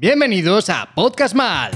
Bienvenidos a Podcast Mal.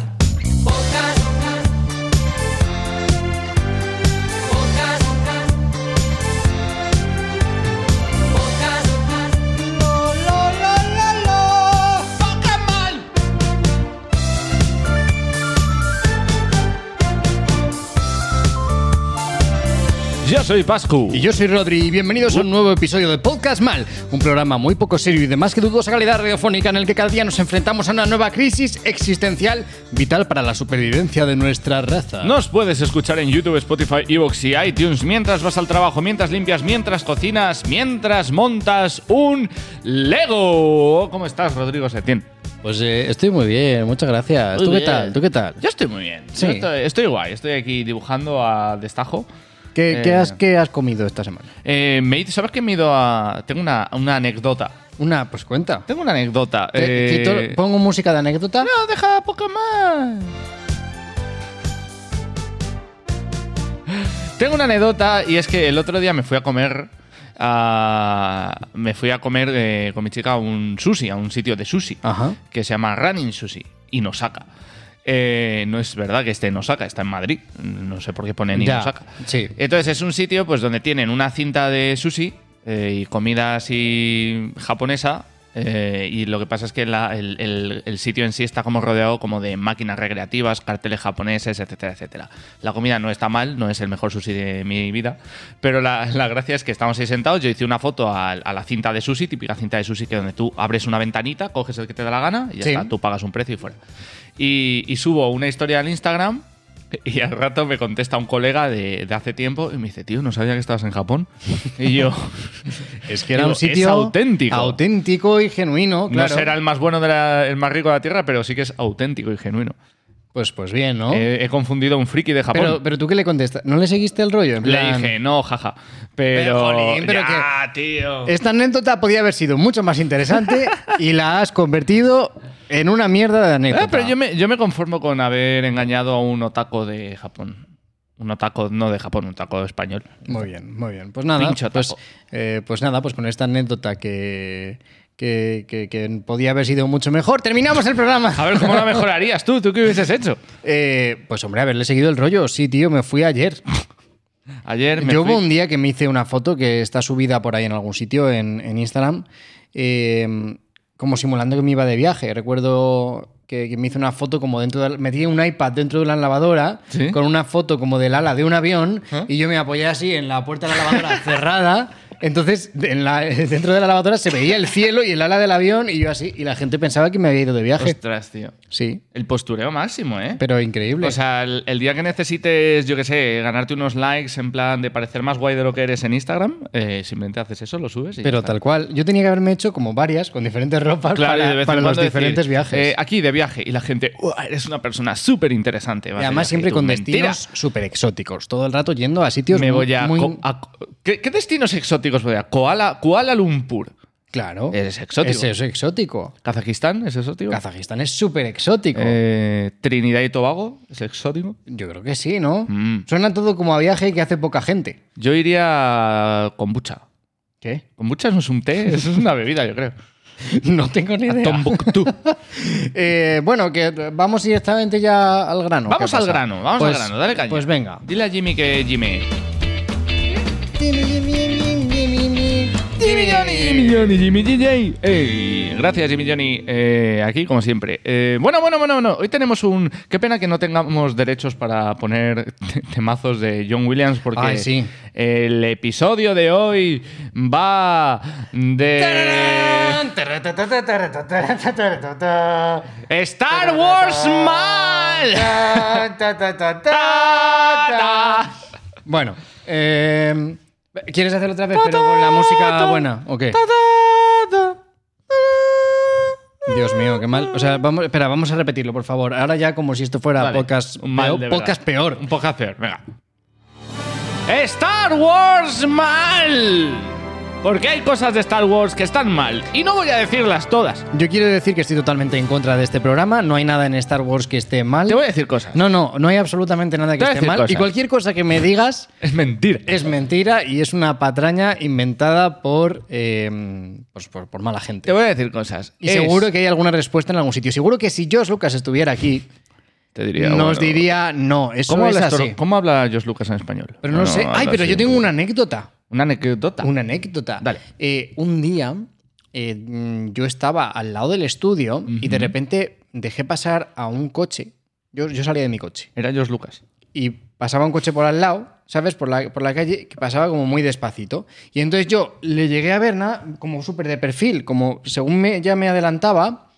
Yo soy Pascu. Y yo soy Rodri y bienvenidos a un nuevo episodio de Podcast Mal, un programa muy poco serio y de más que dudosa calidad radiofónica en el que cada día nos enfrentamos a una nueva crisis existencial vital para la supervivencia de nuestra raza. Nos puedes escuchar en YouTube, Spotify, Evox y iTunes mientras vas al trabajo, mientras limpias, mientras cocinas, mientras montas un Lego. ¿Cómo estás, Rodrigo Setién? Pues eh, estoy muy bien, muchas gracias. Muy ¿Tú qué tal? ¿Tú qué tal? Yo estoy muy bien. Sí. Estoy, estoy guay. Estoy aquí dibujando a destajo. ¿Qué, Eh, qué has, qué has comido esta semana? Eh, me he- ¿Sabes que me he ido a...? Tengo una, una anécdota. Una, pues cuenta. Tengo una anécdota. Eh, quito- ¿Pongo música de anécdota? No, deja poco más. Tengo una anécdota y es que el otro día me fui a comer. a- me fui a comer con mi chica a un sushi, a un sitio de sushi Ajá. que se llama Running Sushi en Osaka. Eh, no es verdad que esté en Osaka, está en Madrid. No sé por qué ponen en Osaka. sí. Entonces es un sitio pues donde tienen una cinta de sushi eh, y comida así japonesa. eh, y lo que pasa es que la- el, el- el sitio en sí está como rodeado como de máquinas recreativas, carteles japoneses, etcétera, etcétera. La comida no está mal, no es el mejor sushi de mi vida, pero la, la gracia es que estamos ahí sentados, yo hice una foto a, a la cinta de sushi, típica cinta de sushi que donde tú abres una ventanita, coges el que te da la gana y ya Sí. está, tú pagas un precio y fuera. Y, y subo una historia al Instagram y al rato me contesta un colega de, de hace tiempo y me dice, tío, no sabía que estabas en Japón. Y yo, Es que era un sitio es auténtico. auténtico y genuino, claro. no será el más bueno, de la- el más rico de la Tierra, pero sí que es auténtico y genuino. Pues, pues bien, ¿no? He, he confundido a un friki de Japón. pero, pero tú qué le contestas? ¿No le seguiste el rollo? En Le dije, no, jaja. Pero. Pero, jolín, pero ya, tío. Esta anécdota podía haber sido mucho más interesante y la has convertido en una mierda de anécdota. Ah, pero yo me, yo me conformo con haber engañado a un otaco de Japón. Un otaco, no de Japón, un otaco español. Muy bien, muy bien. Pues nada, Pincho pues, taco. eh, pues nada, pues con esta anécdota que, que, que- que podía haber sido mucho mejor, terminamos el programa. A ver, ¿cómo la mejorarías tú? ¿Tú qué hubieses hecho? Eh, pues hombre, haberle seguido el rollo. Sí, tío, me fui ayer. Ayer me Yo fui- hubo un día que me hice una foto que está subida por ahí en algún sitio en, en Instagram, eh, como simulando que me iba de viaje. Recuerdo que, que me hice una foto como dentro de... Metí un iPad dentro de la lavadora ¿Sí? con una foto como del ala de un avión y yo me apoyé así en la puerta de la lavadora cerrada. Entonces, en la- dentro de la lavadora se veía el cielo y el ala del avión y yo así. Y la gente pensaba que me había ido de viaje. Ostras, tío. Sí, El postureo máximo, ¿eh? pero increíble. O sea, el, el día que necesites, yo qué sé, ganarte unos likes en plan de parecer más guay de lo que eres en Instagram, eh, simplemente haces eso, lo subes y pero tal cual. Yo tenía que haberme hecho como varias, con diferentes ropas Claro, de para, los decir, diferentes viajes. eh, aquí de viaje y la gente, "Uah, eres una persona súper interesante. Y además siempre con destinos súper exóticos. Todo el rato yendo a sitios Me muy- voy a, muy... co- a- ¿qué, qué destinos exóticos voy a? Kuala, Kuala Lumpur. Claro. Es exótico. Es, es exótico. Kazajistán es exótico. Kazajistán es súper exótico. Eh, Trinidad y Tobago es exótico. Yo creo que sí, ¿no? Mm. Suena todo como a viaje que hace poca gente. Yo iría con kombucha. ¿Qué? Kombucha no es un té, eso es una bebida, yo creo. No tengo ni idea. Tombuctú. Eh, bueno, que vamos directamente ya al grano. Vamos ¿Qué al grano, vamos Pues- al grano, dale caña. Pues venga. Dile a Jimmy que Jimmy. Jimmy Jimmy Johnny, Jimmy DJ. Ey, gracias, Jimmy Johnny. Eh, aquí, como siempre. Eh, bueno, bueno, bueno, bueno. Hoy tenemos un. Qué pena que no tengamos derechos para poner te- temazos de John Williams, porque Ay, sí. el episodio de hoy va de. Star Wars mal. Bueno, eh, ¿quieres hacerlo otra vez, pero con la música buena o qué? Dios mío, qué mal. O sea, vamos, espera, vamos a repetirlo, por favor. Ahora ya como si esto fuera Vale, podcast, un mal peor, podcast peor. Un podcast peor, venga. Star Wars mal. Porque hay cosas de Star Wars que están mal. Y no voy a decirlas todas. Yo quiero decir que estoy totalmente en contra de este programa. No hay nada en Star Wars que esté mal. Te voy a decir cosas. No, no, no hay absolutamente nada que Te voy a esté decir mal. cosas. Y cualquier cosa que me digas Es mentira. es mentira y es una patraña inventada por, eh, pues por, por mala gente. Te voy a decir cosas. Y seguro que hay alguna respuesta en algún sitio. Seguro que si Josh Lucas estuviera aquí, Te diría, nos bueno, diría no, eso ¿Cómo es habla, así. George- ¿Cómo habla Josh Lucas en español? Pero no, sé. Ay, habla pero así. yo tengo una anécdota. Una anécdota. Una anécdota. Dale. Eh, un día eh, yo estaba al lado del estudio y de repente dejé pasar a un coche. Yo, yo salía de mi coche. Era Josh Lucas. y pasaba un coche por al lado, ¿sabes? Por la, por la calle, que pasaba como muy despacito. Y entonces yo le llegué a ver nada, como súper de perfil, como según me, ya me adelantaba,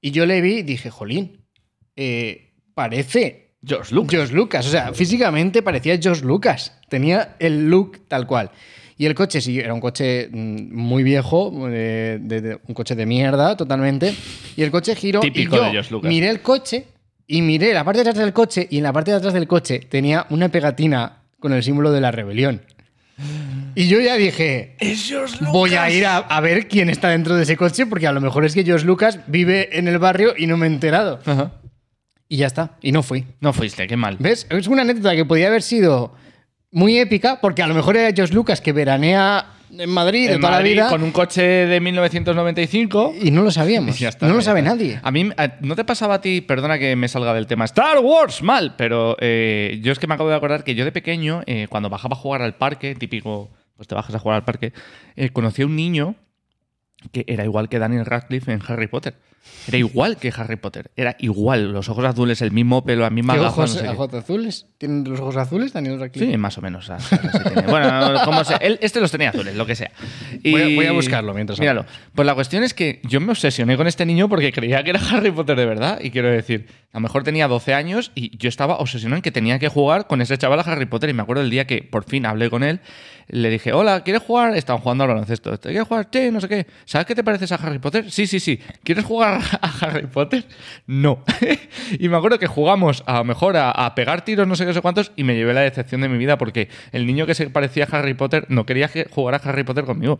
y yo le vi y dije, jolín, eh, parece Josh Lucas. O sea, físicamente parecía Josh Lucas. Tenía el look tal cual. Y el coche, sí, era un coche mm, muy viejo, eh, de- de- un coche de mierda totalmente. Y el coche giró. Típico y yo de Josh Lucas. Miré el coche y miré la parte de atrás del coche. Y en la parte de atrás del coche tenía una pegatina con el símbolo de la rebelión. Y yo ya dije, voy a ir a, a ver quién está dentro de ese coche, porque a lo mejor es que Josh Lucas vive en el barrio y no me he enterado. Ajá. Y ya está, y no fui. No fuiste, qué mal. ¿Ves? Es una anécdota que podía haber sido muy épica, porque a lo mejor era Josh Lucas que veranea en Madrid de En toda Madrid, la vida con un coche de 1995. y no lo sabíamos. Ya está, no lo sabe nadie. A mí, ¿no te pasaba a ti, perdona que me salga del tema, Star Wars mal? Pero eh, yo es que me acabo de acordar que yo de pequeño, eh, cuando bajaba a jugar al parque, típico, pues te bajas a jugar al parque, eh, conocí a un niño que era igual que Daniel Radcliffe en Harry Potter. Era igual que Harry Potter. Era igual, los ojos azules, el mismo pelo, la misma ¿Qué gafas, ojos, no sé qué. ojos azules? ¿Tienen los ojos azules, Daniel Radcliffe? Sí, más o menos. así- así tiene. Bueno, como sea. Él, este los tenía azules, lo que sea. Y- Voy a- voy a buscarlo mientras Míralo. Pues la cuestión es que yo me obsesioné con este niño porque creía que era Harry Potter de verdad. Y quiero decir, a lo mejor tenía 12 años y yo estaba obsesionado en que tenía que jugar con ese chaval a Harry Potter. Y me acuerdo el día que por fin hablé con él, le dije, hola, ¿quieres jugar? Estaban jugando al baloncesto. ¿Te quieres jugar? Sí, no sé qué. ¿Sabes qué te pareces a Harry Potter? Sí, sí, sí. ¿Quieres jugar a Harry Potter? No. y me acuerdo que jugamos a lo mejor a, a pegar tiros, no sé qué, sé cuántos, y me llevé la decepción de mi vida porque el niño que se parecía a Harry Potter no quería que- jugar a Harry Potter conmigo.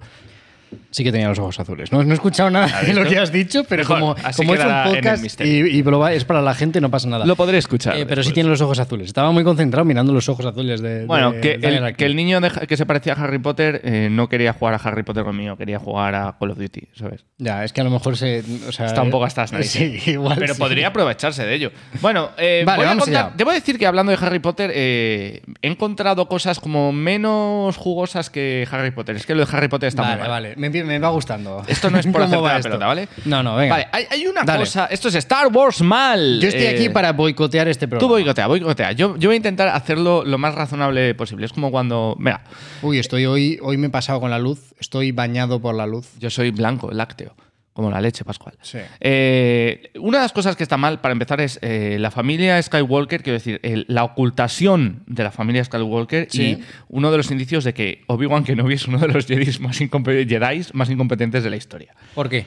Sí que tenía los ojos azules. No, no he escuchado nada de lo que has dicho, pero Mejor, como, es un podcast y, y lo va- es para la gente, no pasa nada. Lo podré escuchar. Eh, pero sí tiene los ojos azules. Estaba muy concentrado mirando los ojos azules de. Bueno, de que el, que el niño de- que se parecía a Harry Potter eh, no quería jugar a Harry Potter conmigo, quería jugar a Call of Duty, ¿sabes? Ya, es que a lo mejor se. O sea, Está un poco hasta las narices. Sí, igual. Pero sí. podría aprovecharse de ello. Bueno, eh, Vale, voy a vamos contar- allá. debo decir que hablando de Harry Potter, eh, he encontrado cosas como menos jugosas que Harry Potter. Es que lo de Harry Potter está muy Vale, mal. vale. Me, me va gustando. Esto no es por ¿Cómo hacerte va la pelota, ¿vale? No, no, venga. Vale, hay, hay una Dale. cosa. Esto es Star Wars mal. Yo estoy Eh, aquí para boicotear este Tú programa. boicotea, boicotea. Yo, yo voy a intentar hacerlo lo más razonable posible. Es como cuando. Mira, Uy, estoy hoy, hoy me he pasado con la luz. Estoy bañado por la luz. yo soy blanco, lácteo. Como la leche, Pascual. Sí. Eh, una de las cosas que está mal, para empezar, es eh, la familia Skywalker, quiero decir, el- la ocultación de la familia Skywalker Sí. y uno de los indicios de que Obi-Wan Kenobi es uno de los Jedis más, más incompetentes de la historia. ¿Por qué?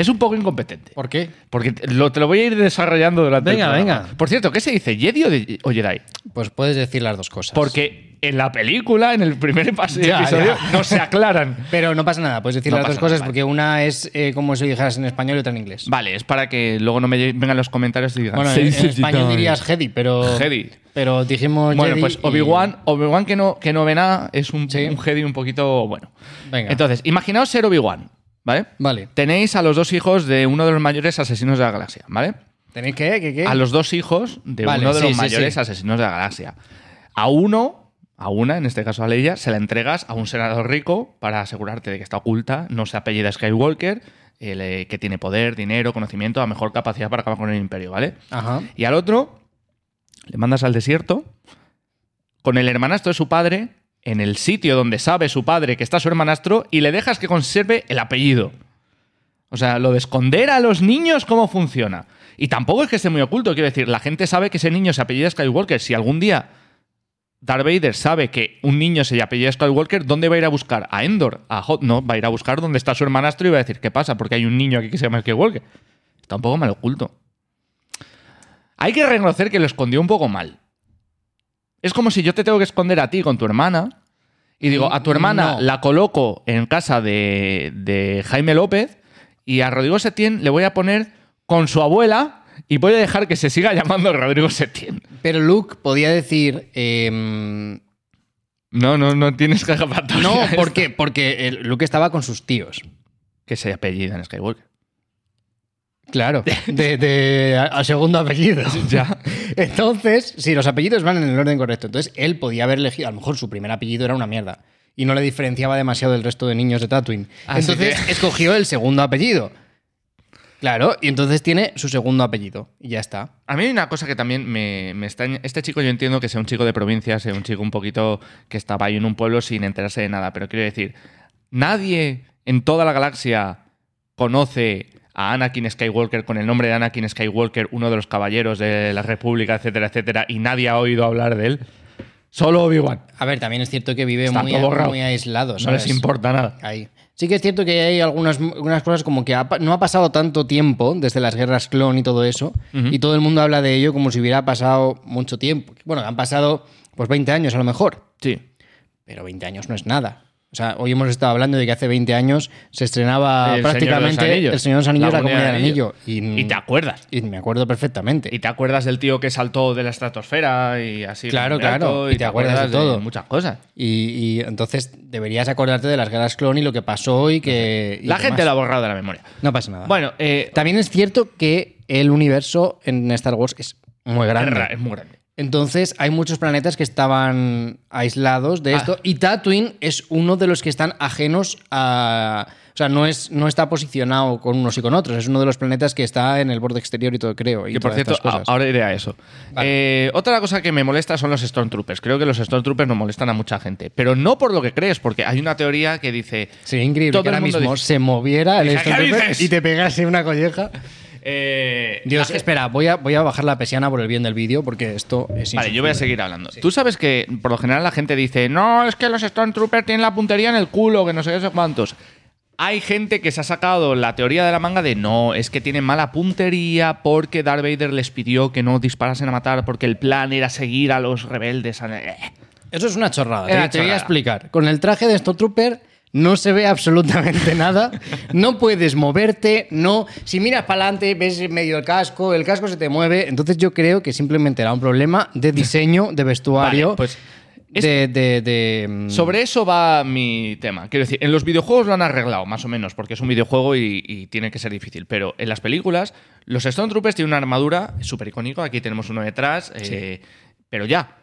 Es un poco incompetente. ¿Por qué? Porque te lo, te lo voy a ir desarrollando durante Venga, el programa. venga. Por cierto, ¿qué se dice? ¿Jedi o, de- o Jedi? Pues puedes decir las dos cosas. Porque en la película, en el primer Ya, episodio, ya. no se aclaran. Pero no pasa nada, puedes decir No las dos cosas nada, porque una es eh, como si dijeras en español y otra en inglés. Vale, es para que luego no me vengan los comentarios y digan. Bueno, "Se en, español Jedi". dirías Jedi, pero. Jedi. Pero dijimos. Bueno, Jedi pues y- Obi-Wan, Obi-Wan que no, que no ve nada, es un, un Jedi un poquito bueno. Venga. Entonces, imaginaos ser Obi-Wan, ¿vale? Vale. Tenéis a los dos hijos de uno de los mayores asesinos de la galaxia, ¿vale? ¿Tenéis que? ¿Qué? qué? A los dos hijos de Vale, uno de sí, los sí, mayores sí. asesinos de la galaxia. A uno, a una, en este caso a Leia, se la entregas a un senador rico para asegurarte de que está oculta, no se apellida Skywalker, el, eh, que tiene poder, dinero, conocimiento, a mejor capacidad para acabar con el imperio, ¿vale? Ajá. Y al otro le mandas al desierto con el hermanastro de su padre en el sitio donde sabe su padre que está su hermanastro y le dejas que conserve el apellido. O sea, lo de esconder a los niños, ¿cómo funciona? Y tampoco es que esté muy oculto, quiero decir, la gente sabe que ese niño se apellida Skywalker. Si algún día Darth Vader sabe que un niño se apellida Skywalker, ¿dónde va a ir a buscar? ¿A Endor? ¿A Hot? No, va a ir a buscar dónde está su hermanastro y va a decir, ¿qué pasa? Porque hay un niño aquí que se llama Skywalker. Tampoco me lo oculto. Hay que reconocer que lo escondió un poco mal. Es como si yo te tengo que esconder a ti con tu hermana y digo, a tu hermana No. la coloco en casa de, de Jaime López y a Rodrigo Setién le voy a poner con su abuela y voy a dejar que se siga llamando Rodrigo Setién. Pero Luke podía decir. em, No, no, no tienes que no. Porque el- Luke estaba con sus tíos. Que se apellidan Skywalker. Claro, de, de- a, a segundo apellido. Ya. Entonces, si los apellidos van en el orden correcto, entonces él podía haber elegido, a lo mejor su primer apellido era una mierda y no le diferenciaba demasiado del resto de niños de Tatooine. Así entonces que- escogió el segundo apellido. Claro, y entonces tiene su segundo apellido y ya está. A mí hay una cosa que también me, me extraña. Este chico yo entiendo que sea un chico de provincia, sea un chico un poquito que estaba ahí en un pueblo sin enterarse de nada, pero quiero decir, nadie en toda la galaxia conoce a Anakin Skywalker con el nombre de Anakin Skywalker, uno de los caballeros de la República, etcétera, etcétera, y nadie ha oído hablar de él. Solo Obi-Wan. A ver, también es cierto que vive muy, aislado. No les importa nada. Ahí. Sí que es cierto que hay algunas, algunas cosas como que ha no ha pasado tanto tiempo desde las guerras clon y todo eso, y todo el mundo habla de ello como si hubiera pasado mucho tiempo. Bueno, han pasado pues 20 años a lo mejor, Sí. pero 20 años no es nada. O sea, hoy hemos estado hablando de que hace 20 años se estrenaba El de prácticamente. El Señor de los Anillos, La la, Comunidad del Anillo. Y te acuerdas. y me acuerdo perfectamente. Y te acuerdas del tío que saltó de la estratosfera y así. Claro, claro, y te acuerdas de todo. muchas cosas. Y, y entonces deberías acordarte de las guerras clon y lo que pasó y que... y La demás. gente lo ha borrado de la memoria. No pasa nada. Bueno, eh, También es cierto que el universo en Star Wars es muy grande. es ra- es muy grande. Entonces hay muchos planetas que estaban aislados de Ah. esto y Tatooine es uno de los que están ajenos a... O sea, no, es, no está posicionado con unos y con otros. Es uno de los planetas que está en el borde exterior y todo, creo. Y Que por cierto, cosas. ahora iré a eso. Eh, otra cosa que me molesta son los Stormtroopers. Creo que los Stormtroopers no molestan a mucha gente. Pero no por lo que crees, porque hay una teoría que dice. Sería increíble todo que ahora mismo dice- se moviera el Hija, ¿qué Stormtrooper y te pegase una colleja. Eh, Dios, espera, voy a, voy a bajar la persiana por el bien del vídeo porque esto es Vale, yo voy a seguir hablando. Tú sabes que por lo general la gente dice, no, es que los Stormtroopers tienen la puntería en el culo, que no sé qué, cuántos. Hay gente que se ha sacado la teoría de la manga de no, es que tienen mala puntería porque Darth Vader les pidió que no disparasen a matar porque el plan era seguir a los rebeldes. Eso es una chorrada. Era te, voy a explicar. Con el traje de Stormtrooper no se ve absolutamente nada. No puedes moverte. No. Si miras para adelante, ves medio el casco, el casco se te mueve. Entonces yo creo que simplemente era un problema de diseño, de vestuario. Vale, pues, es- de, de- de, mm, Sobre eso va mi tema. Quiero decir, en los videojuegos lo han arreglado, más o menos, porque es un videojuego y, y tiene que ser difícil. Pero en las películas, los Stormtroopers tienen una armadura súper icónico. Aquí tenemos uno detrás, eh, pero ya.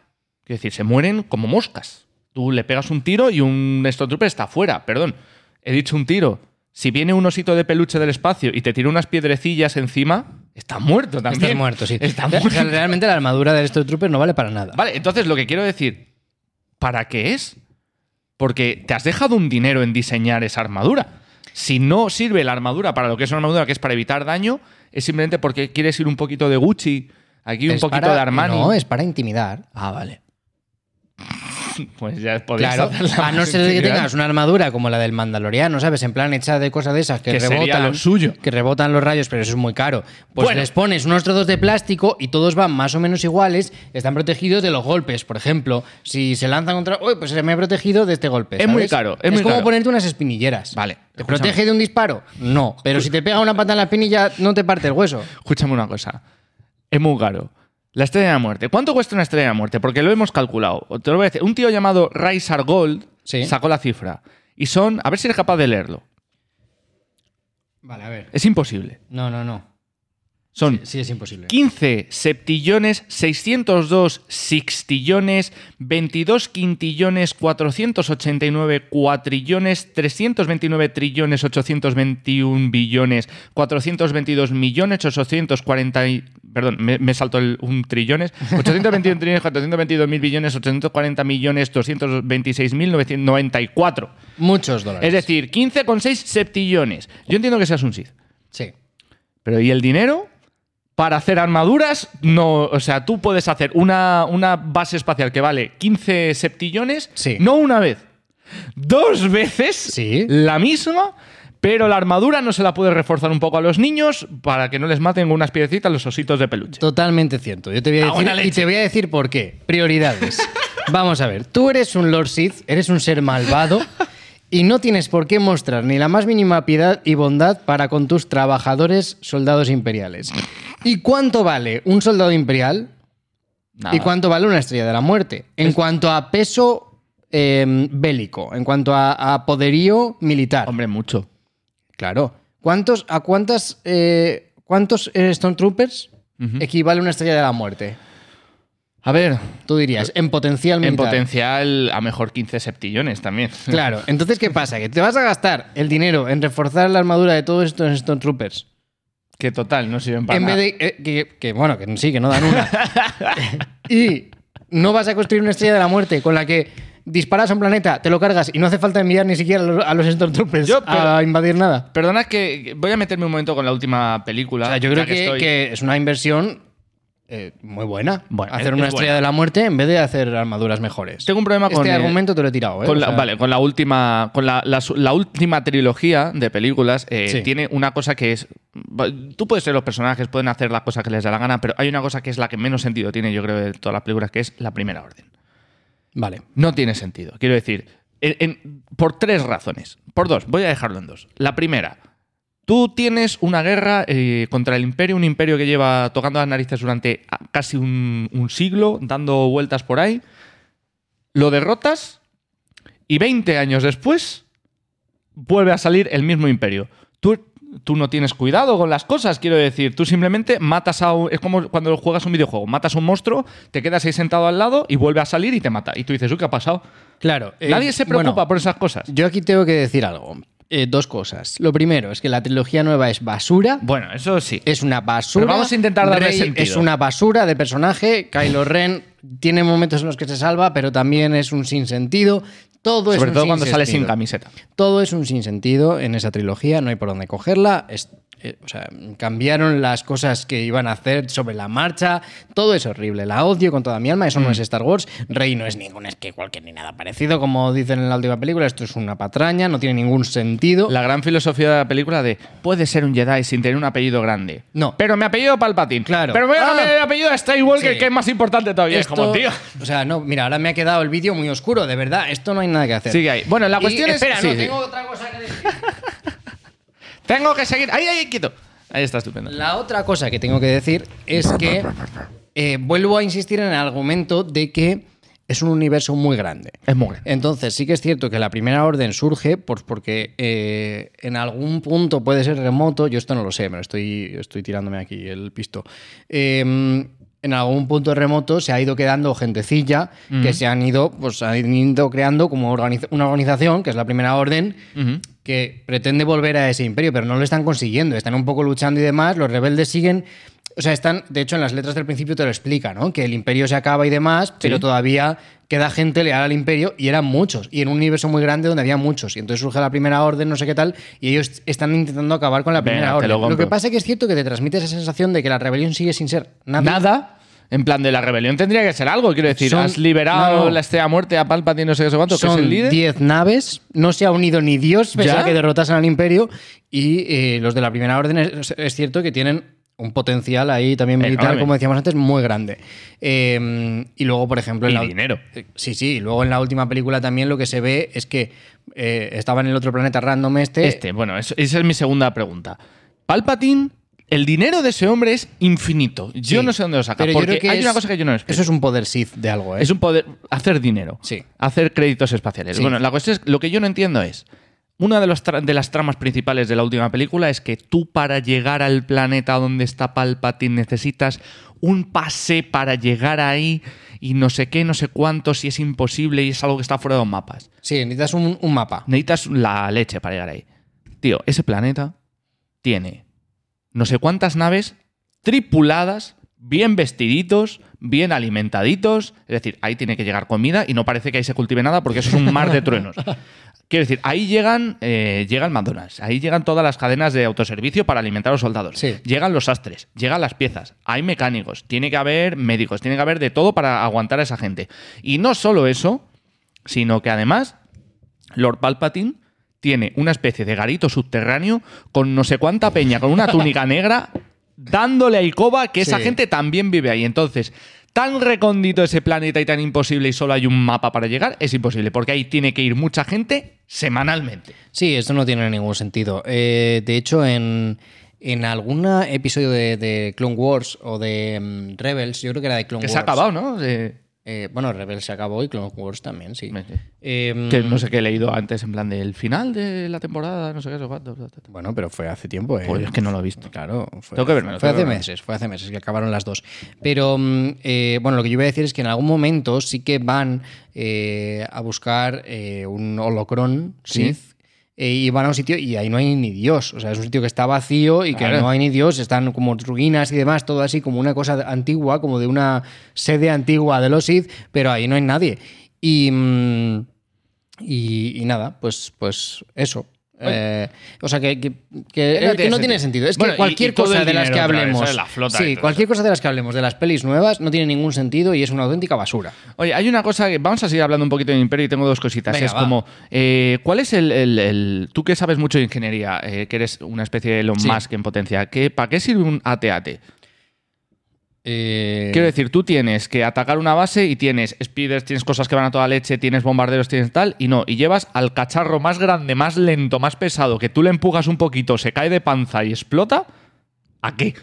Quiero decir, se mueren como moscas. Tú le pegas un tiro y un Stormtrooper está fuera. Perdón, he dicho un tiro. Si viene un osito de peluche del espacio y te tira unas piedrecillas encima, está muerto también. Estás muerto, sí. Está O sea, muerto. realmente la armadura del Stormtrooper no vale para nada. Vale, entonces lo que quiero decir, ¿para qué es? Porque te has dejado un dinero en diseñar esa armadura. Si no sirve la armadura para lo que es una armadura, que es para evitar daño, es simplemente porque quieres ir un poquito de Gucci, aquí un Es poquito para- de Armani. No, es para intimidar. Ah, vale. Pues ya podéis Claro, a no ser que tengas una armadura como la del Mandaloriano, ¿sabes? En plan hecha de cosas de esas que, rebotan. lo suyo. Que rebotan los rayos, pero eso es muy caro. Pues Bueno. les pones unos trozos de plástico y todos van más o menos iguales, están protegidos de los golpes. Por ejemplo, si se lanzan contra. Uy, pues se me ha protegido de este golpe. Es muy caro, es muy como caro. ponerte unas espinilleras. Vale, ¿Te escúchame. protege de un disparo? No. Pero si te pega una pata en la espinilla, no te parte el hueso. Escúchame una cosa. Es muy caro. La estrella de la muerte. ¿Cuánto cuesta una estrella de la muerte? Porque lo hemos calculado. Te lo voy a decir. Un tío llamado Raisar Gold Sí. sacó la cifra. Y son. A ver si eres capaz de leerlo. Vale, a ver. Es imposible. No, no, no. Son Sí, es imposible. 15 septillones, 602 sextillones, 22 quintillones, 489 cuatrillones, 329 trillones, 821 billones, 422 millones, 840... Perdón, me, me salto el, un trillones. 821 trillones, 422 mil billones, 840 millones, 226 mil 994. Muchos dólares. Es decir, 15,6 septillones. Yo entiendo que seas un Sith. Sí. Pero ¿y el dinero? Para hacer armaduras, no. O sea, tú puedes hacer una, una base espacial que vale 15 septillones, Sí. no una vez, dos veces Sí. la misma, Pero la armadura no se la puede reforzar un poco a los niños para que no les maten unas piedecitas los ositos de peluche. Totalmente cierto. Yo te voy a Ah, decir, y te voy a decir por qué. Prioridades. Vamos a ver. Tú eres un Lord Sith, eres un ser malvado y no tienes por qué mostrar ni la más mínima piedad y bondad para con tus trabajadores soldados imperiales. ¿Y cuánto vale un soldado imperial? Nada. ¿Y cuánto vale una estrella de la muerte? En cuanto a peso eh, bélico, en cuanto a, a poderío militar. Hombre, mucho. Claro. ¿Cuántos, ¿A cuántas, eh, cuántos Stormtroopers equivale una estrella de la muerte? A ver, Tú dirías, en potencial en militar. potencial a mejor 15 septillones también. Claro. Entonces, ¿qué pasa? Que te vas a gastar el dinero en reforzar la armadura de todos estos Stormtroopers. Que total, no sirven para En vez nada. de. eh, que, que, bueno, que sí, que no dan una. y no vas a construir una estrella de la muerte con la que disparas a un planeta, te lo cargas y no hace falta enviar ni siquiera a los, Stormtroopers Yo, pero- a invadir nada. Perdona que voy a meterme un momento con la última película. O sea, yo creo que, estoy- que es una inversión eh, muy buena. Bueno, hacer es- una es estrella buena. de la muerte en vez de hacer armaduras mejores. Tengo un problema con este eh, argumento te lo he tirado, ¿eh? con O la, sea, vale, con la última, con la, la su- la última trilogía de películas eh, Sí. tiene una cosa que es. Tú puedes ser los personajes, pueden hacer la cosa que les da la gana, pero hay una cosa que es la que menos sentido tiene, yo creo, de todas las películas, que es la primera orden. Vale. No tiene sentido. Quiero decir, por tres razones. Por dos, voy a dejarlo en dos. La primera, tú tienes una guerra eh, contra el imperio, un imperio que lleva tocando las narices durante casi un, un siglo, dando vueltas por ahí. Lo derrotas y 20 años después vuelve a salir el mismo imperio. Tú, tú no tienes cuidado con las cosas, quiero decir. Tú simplemente matas a un... Es como cuando juegas un videojuego. Matas a un monstruo, te quedas ahí sentado al lado y vuelve a salir y te mata. Y tú dices, uy, ¿qué ha pasado? Claro. eh, Nadie se preocupa bueno, por esas cosas. Yo aquí tengo que decir algo. Eh, dos cosas. Lo primero es que la trilogía nueva es basura. Bueno, eso sí. Es una basura. Pero vamos a intentar darle Rey sentido. Es una basura de personaje. Kylo Ren tiene momentos en los que se salva, pero también es un sinsentido. Todo es Sobre un todo cuando sale sin camiseta. Todo es un sinsentido en esa trilogía, no hay por dónde cogerla. Es- eh, o sea, cambiaron las cosas que iban a hacer sobre la marcha. Todo es horrible. La odio con toda mi alma. Eso no Mm. es Star Wars. Rey no es ningún es que cualquier ni nada parecido, como dicen en la última película. Esto es una patraña, no tiene ningún sentido. La gran filosofía de la película de puede ser un Jedi sin tener un apellido grande. No. Pero mi apellido Palpatine. Claro. Pero voy a Ah. cambiar el apellido a Skywalker, Sí. que es más importante todavía. Es como, tío. O sea, no, mira, ahora me ha quedado el vídeo muy oscuro, de verdad. Esto no hay nada que hacer. Sigue ahí. Bueno, la Y, cuestión es. Espera, sí, no, sí. tengo otra cosa que decir. Tengo que seguir. Ahí, ahí, quieto. Ahí está estupendo. La otra cosa que tengo que decir es que eh, vuelvo a insistir en el argumento de que es un universo muy grande. Es muy grande. Entonces, sí que es cierto que la primera orden surge pues, porque eh, en algún punto puede ser remoto. Yo esto no lo sé, me lo estoy, estoy tirándome aquí el pisto. Eh, en algún punto remoto se ha ido quedando gentecilla que se han ido, pues, han ido creando como organiza- una organización, que es la primera orden, que pretende volver a ese imperio, pero no lo están consiguiendo. Están un poco luchando y demás. Los rebeldes siguen. O sea, están. De hecho, en las letras del principio te lo explica, ¿no? Que el imperio se acaba y demás, pero todavía queda gente leal al imperio y eran muchos. Y en un universo muy grande donde había muchos. Y entonces surge la primera orden, no sé qué tal, y ellos están intentando acabar con la primera orden. lo que pasa es que es cierto que te transmite esa sensación de que la rebelión sigue sin ser nada. Nada. En plan, de la rebelión tendría que ser algo. Quiero decir, Son- has liberado no, la estrella muerte a Palpatine, no sé qué, sé cuánto, que es el Son líder. 10 naves, no se ha unido ni Dios pese que derrotasen al imperio y eh, los de la primera orden es, es cierto que tienen un potencial ahí también militar, Enorme. como decíamos antes, muy grande. Eh, y luego, por ejemplo... en Y la- dinero. Eh, Sí, sí, y luego en la última película también lo que se ve es que eh, estaba en el otro planeta random este... Este, bueno, eso- esa es mi segunda pregunta. Palpatine, el dinero de ese hombre es infinito. Yo Sí, no sé dónde lo saca. pero yo creo que hay es- una cosa que yo no explico. Eso es un poder Sith de algo, ¿eh? Es un poder. Hacer dinero. Sí. Hacer créditos espaciales. Sí. Bueno, la cuestión es. Lo que yo no entiendo es. Una de, los tra- de las tramas principales de la última película es que tú, para llegar al planeta donde está Palpatine, necesitas un pase para llegar ahí y no sé qué, no sé cuánto, si es imposible y es algo que está fuera de los mapas. Sí, necesitas un, un mapa. Necesitas la leche para llegar ahí. Tío, ese planeta tiene no sé cuántas naves tripuladas, bien vestiditos, bien alimentaditos. Es decir, ahí tiene que llegar comida y no parece que ahí se cultive nada porque eso es un mar de truenos. Quiero decir, ahí llegan, eh, llega el McDonald's, ahí llegan todas las cadenas de autoservicio para alimentar a los soldados. Sí. Llegan los sastres, llegan las piezas, hay mecánicos, tiene que haber médicos, tiene que haber de todo para aguantar a esa gente. Y no solo eso, sino que además Lord Palpatine tiene una especie de garito subterráneo con no sé cuánta peña, con una túnica negra, dándole a Icoba que esa gente también vive ahí. Entonces, tan recóndito ese planeta y tan imposible y solo hay un mapa para llegar, es imposible, porque ahí tiene que ir mucha gente semanalmente. Sí, esto no tiene ningún sentido. Eh, de hecho, en, en algún episodio de, de Clone Wars o de mm, Rebels, yo creo que era de Clone Que Wars. se ha acabado, ¿no? Eh, bueno, Rebels se acabó y Clone Wars también, sí. Eh, que no sé qué he leído antes, en plan del final de la temporada, no sé qué, eso. Bueno, pero fue hace tiempo. ¿eh? Pues es que no lo he visto. Claro, fue, Tengo que vérmelo, fue tengo hace meses, fue hace meses que acabaron las dos. Pero mm, eh, bueno, lo que yo iba a decir es que en algún momento sí que van eh, a buscar un holocrón Sí. Sith eh, y van a un sitio y ahí no hay ni Dios. O sea, es un sitio que está vacío y que Claro. no hay ni Dios, están como ruinas y demás, todo así como una cosa antigua, como de una sede antigua de los Sith, pero ahí no hay nadie. Y. mm, y, y nada, pues, pues eso. Eh, o sea, que, que- que- No que tiene no tiene sentido. Es Bueno, que cualquier y cosa de las que hablemos. sí, cualquier cosa de las que hablemos de las pelis nuevas no tiene ningún sentido y es una auténtica basura. Oye, hay una cosa que vamos a seguir hablando un poquito de Imperio y tengo dos cositas. Venga, es va. como, eh, ¿cuál es el, el- el- Tú que sabes mucho de ingeniería, eh, que eres una especie de Elon Sí. Musk en potencia, ¿qué, ¿para qué sirve un AT-AT? Eh, Quiero decir, tú tienes que atacar una base y tienes speeders, tienes cosas que van a toda leche, tienes bombarderos, tienes tal, y no, y llevas al cacharro más grande, más lento, más pesado, que tú le empujas un poquito, se cae de panza y explota. ¿A qué?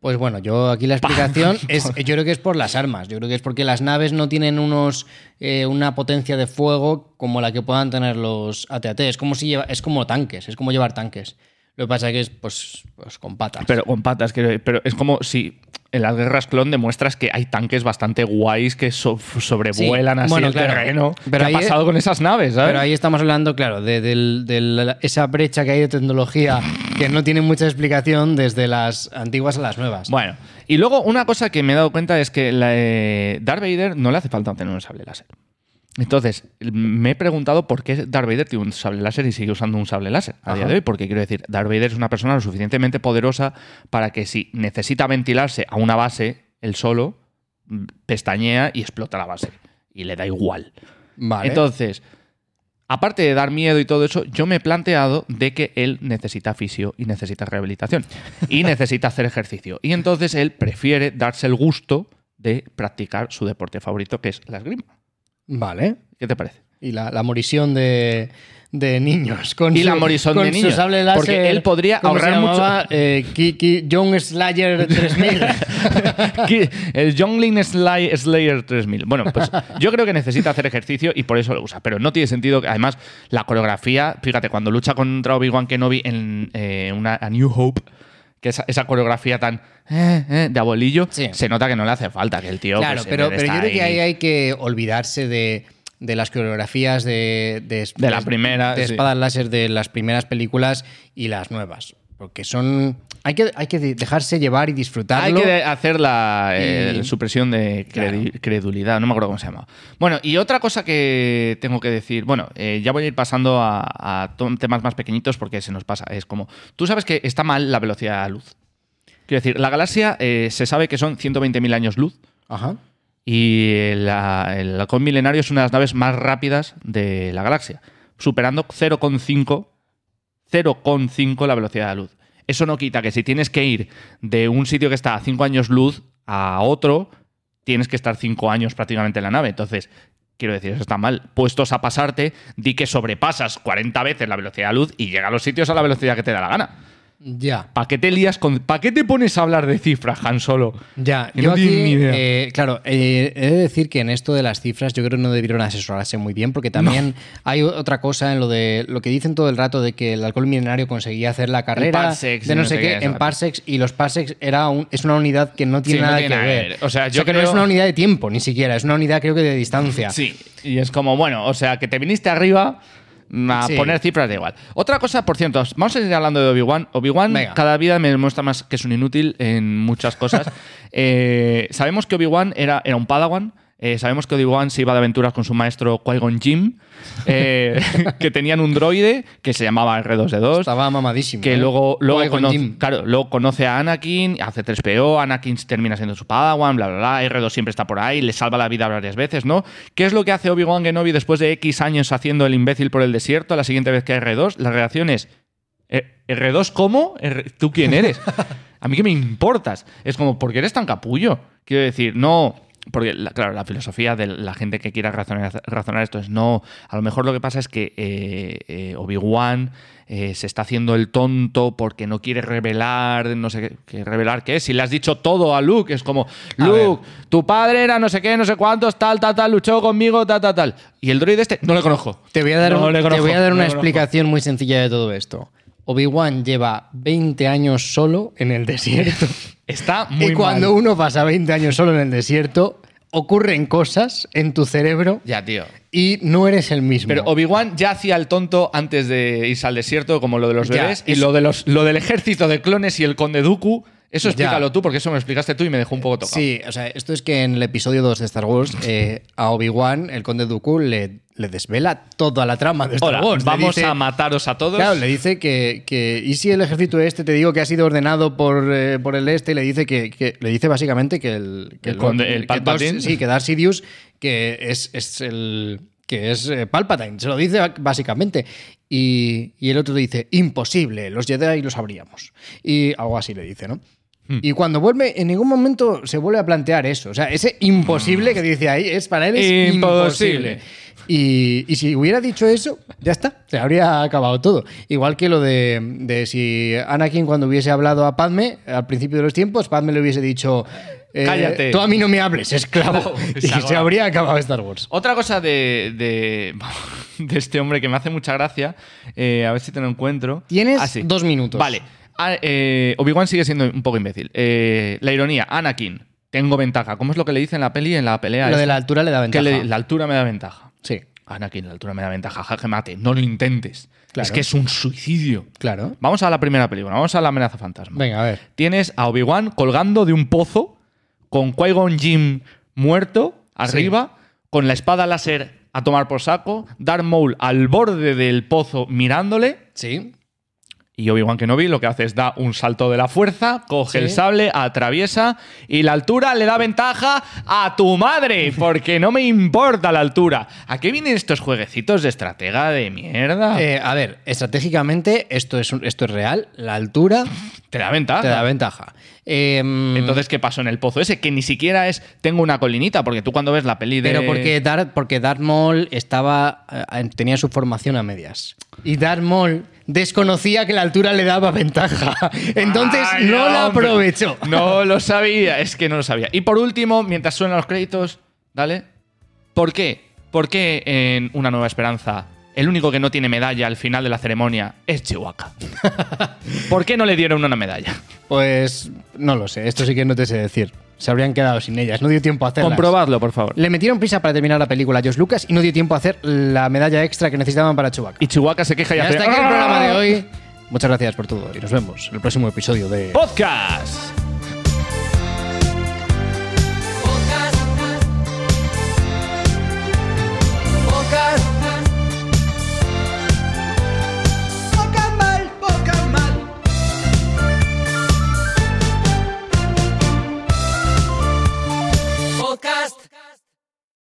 Pues bueno, yo aquí la explicación es, yo creo que es por las armas. Yo creo que es porque las naves no tienen unos eh, una potencia de fuego como la que puedan tener los AT-AT. Es como si lleva, es como tanques, es como llevar tanques. Lo que pasa es que es pues, pues con patas. Pero con patas, pero es como si en las guerras clon demuestras que hay tanques bastante guays que so- sobrevuelan Sí, así bueno, el claro. terreno. Pero ¿Qué ha ahí- pasado con esas naves? ¿sabes? Pero ahí estamos hablando, claro, de, de la- esa brecha que hay de tecnología que no tiene mucha explicación desde las antiguas a las nuevas. Bueno, y luego una cosa que me he dado cuenta es que la, eh, Darth Vader no le hace falta tener un sable láser. Entonces, me he preguntado por qué Darth Vader tiene un sable láser y sigue usando un sable láser a día de hoy. Porque quiero decir, Darth Vader es una persona lo suficientemente poderosa para que si necesita ventilarse a una base, él solo mm, pestañea y explota la base. Y le da igual. Vale. Entonces, aparte de dar miedo y todo eso, yo me he planteado de que él necesita fisio y necesita rehabilitación y necesita hacer ejercicio. Y entonces él prefiere darse el gusto de practicar su deporte favorito, que es la esgrima. Vale. ¿Qué te parece? Y la, la morisión de, de niños. Con Y su- la morisión con de niños, sable láser, porque él podría ¿cómo se ahorrar mucho-? Eh, Ki- Ki- Young Slayer 3000. Que el Youngling Sly- Slayer 3000. Bueno, pues yo creo que necesita hacer ejercicio y por eso lo usa. Pero no tiene sentido que, además, la coreografía, fíjate, cuando lucha contra Obi-Wan Kenobi en eh, una A New Hope, que esa, esa coreografía tan eh, eh, de abuelillo, Sí. se nota que no le hace falta, que el tío. claro, pues, en pero, vez de pero yo creo que ahí hay que olvidarse de, de las coreografías de, de, De la primera, de sí. espadas láser de las primeras películas y las nuevas. Porque son. Hay que, hay que dejarse llevar y Hay disfrutarlo. que hacer la eh, Y- supresión de credulidad, no me acuerdo cómo se llama. Bueno, y otra cosa que tengo que decir, bueno, eh, ya voy a ir pasando a, temas más pequeñitos porque se nos pasa. Es como, tú sabes que está mal la velocidad de la luz. Quiero decir, la galaxia eh, se sabe que son 120.000 años luz Ajá. y la- el halcón milenario es una de las naves más rápidas de la galaxia, superando 0,5 0,5 la velocidad de la luz. Eso no quita que si tienes que ir de un sitio que está a 5 años luz a otro, tienes que estar 5 años prácticamente en la nave. Entonces, quiero decir, eso está mal. Puestos a pasarte, di que sobrepasas 40 veces la velocidad de la luz y llega a los sitios a la velocidad que te da la gana. Ya. ¿Para qué te lías con. ¿Para qué te pones a hablar de cifras, Han Solo? Ya, Que yo no aquí, ni idea. eh, claro, eh, he de decir que en esto de las cifras yo creo que no debieron asesorarse muy bien, porque también hay otra cosa en lo de lo que dicen todo el rato de que el alcohol milenario conseguía hacer la carrera parsecs de no, no sé qué, qué, en parsecs y los parsecs era un- es una unidad que no tiene Sí, no nada tiene que nada ver. ver. O sea, yo que no es una unidad de tiempo ni siquiera, es una unidad creo que de distancia. Sí, y es como, bueno, o sea, que te viniste arriba a Sí. poner cifras da igual. Otra cosa, por cierto, vamos a seguir hablando de Obi-Wan. Obi-Wan cada vida me demuestra más que es un inútil en muchas cosas. Eh, sabemos que Obi-Wan era, era un padawan. Eh, sabemos que Obi-Wan se iba de aventuras con su maestro Qui-Gon Jinn, eh, que tenían un droide que se llamaba R2D2. Estaba mamadísimo. Que ¿eh? luego, luego, conoce, claro, luego conoce a Anakin, hace 3PO, Anakin termina siendo su padawan, bla, bla, bla. R2 siempre está por ahí, le salva la vida varias veces, ¿no? ¿Qué es lo que hace Obi-Wan Kenobi después de X años haciendo el imbécil por el desierto la siguiente vez que hay R2? La reacción es: "Eh, ¿R2 cómo? ¿Tú quién eres? A mí qué me importas. Es como, ¿por qué eres tan capullo? Quiero decir, no. Porque, la- claro, la filosofía de la gente que quiera razonar, razonar esto es no. A lo mejor lo que pasa es que eh, eh, Obi-Wan eh, se está haciendo el tonto porque no quiere revelar, no sé qué, revelar qué es. Si le has dicho todo a Luke, es como, Luke, tu padre era no sé qué, no sé cuántos, tal, tal, tal, luchó conmigo, tal, tal, tal. Y el droide este, no le conozco. Te voy a dar, No un- le te voy a dar no una explicación muy sencilla de todo esto. Obi-Wan lleva 20 años solo en el desierto. Está muy y cuando mal. uno pasa 20 años solo en el desierto, ocurren cosas en tu cerebro Ya, tío. y no eres el mismo. Pero Obi-Wan ya hacía el tonto antes de irse al desierto, como lo de los Ya, bebés. y lo, de los, lo del ejército de clones y el conde Dooku, eso Ya. explícalo tú, porque eso me lo explicaste tú y me dejó un poco tocado. Sí, o sea, esto es que en el episodio 2 de Star Wars, eh, a Obi-Wan, el conde Dooku, le, le desvela toda la trama de Star Hola, Wars. Le vamos dice- a mataros a todos. Claro, le dice que, que- ¿Y si el ejército este te digo que ha sido ordenado por, eh, por el este? Y le dice que, que- Le dice básicamente que el. Que El el. Darth- sí, que Darth Sidious, que es, es el. Que es eh, Palpatine, se lo dice básicamente. Y, y el otro dice, imposible, los Jedi lo sabríamos. Y algo así le dice, ¿no? Hmm. Y cuando vuelve, en ningún momento se vuelve a plantear eso. O sea, ese imposible que dice ahí es para él es Imposible. imposible. Y, y si hubiera dicho eso, ya está, se habría acabado todo. Igual que lo de, de si Anakin cuando hubiese hablado a Padme al principio de los tiempos, Padme le hubiese dicho, eh, Cállate. tú a mí no me hables, esclavo. y Se habría acabado Star Wars. Otra cosa de, de, de este hombre que me hace mucha gracia, eh, a ver si te lo encuentro. Tienes Ah, sí. dos minutos. Vale. Ah, eh, Obi-Wan sigue siendo un poco imbécil. Eh, la ironía, Anakin, tengo ventaja. ¿Cómo es lo que le dice en la peli, en la pelea? Lo de la altura le da Que ventaja. le- la altura me da ventaja. Sí, Anakin, la altura me da ventaja. Jaque mate, no lo intentes. Claro. Es que es un suicidio. claro. Vamos a la primera película, vamos a la amenaza fantasma. Venga, a ver. Tienes a Obi-Wan colgando de un pozo con Qui-Gon Jinn muerto arriba, con la espada láser a tomar por saco, Darth Maul al borde del pozo mirándole. Sí. Y Obi-Wan Kenobi lo que hace es da un salto de la fuerza, coge Sí. el sable, atraviesa y la altura le da ventaja a tu madre, porque no me importa la altura. ¿A qué vienen estos jueguecitos de estratega de mierda? Eh, a ver, estratégicamente esto es, esto es real. La altura te da ventaja. te da ventaja. Em, Entonces, ¿qué pasó en el pozo ese? Que ni siquiera es tengo una colinita, porque tú cuando ves la peli de. Pero porque Darth, porque Darth Maul estaba, eh, tenía su formación a medias. Y Darth Maul desconocía que la altura le daba ventaja. Entonces Ay, no la aprovechó. No lo sabía, es que no lo sabía. Y por último, mientras suenan los créditos, ¿dale? ¿Por qué? ¿Por qué en Una Nueva Esperanza el único que no tiene medalla al final de la ceremonia es Chihuahua? ¿Por qué no le dieron una medalla? Pues no lo sé, esto sí que no te sé decir. Se habrían quedado sin ellas, no dio tiempo a hacerlas. Comprobadlo, por favor. Le metieron prisa para terminar la película a Josh Lucas y no dio tiempo a hacer la medalla extra que necesitaban para Chewbacca. Y Chihuahua se queja y Y hace. hasta aquí el programa de ¡Ah! hoy. Muchas gracias por todo y nos vemos en el próximo episodio de... Podcast.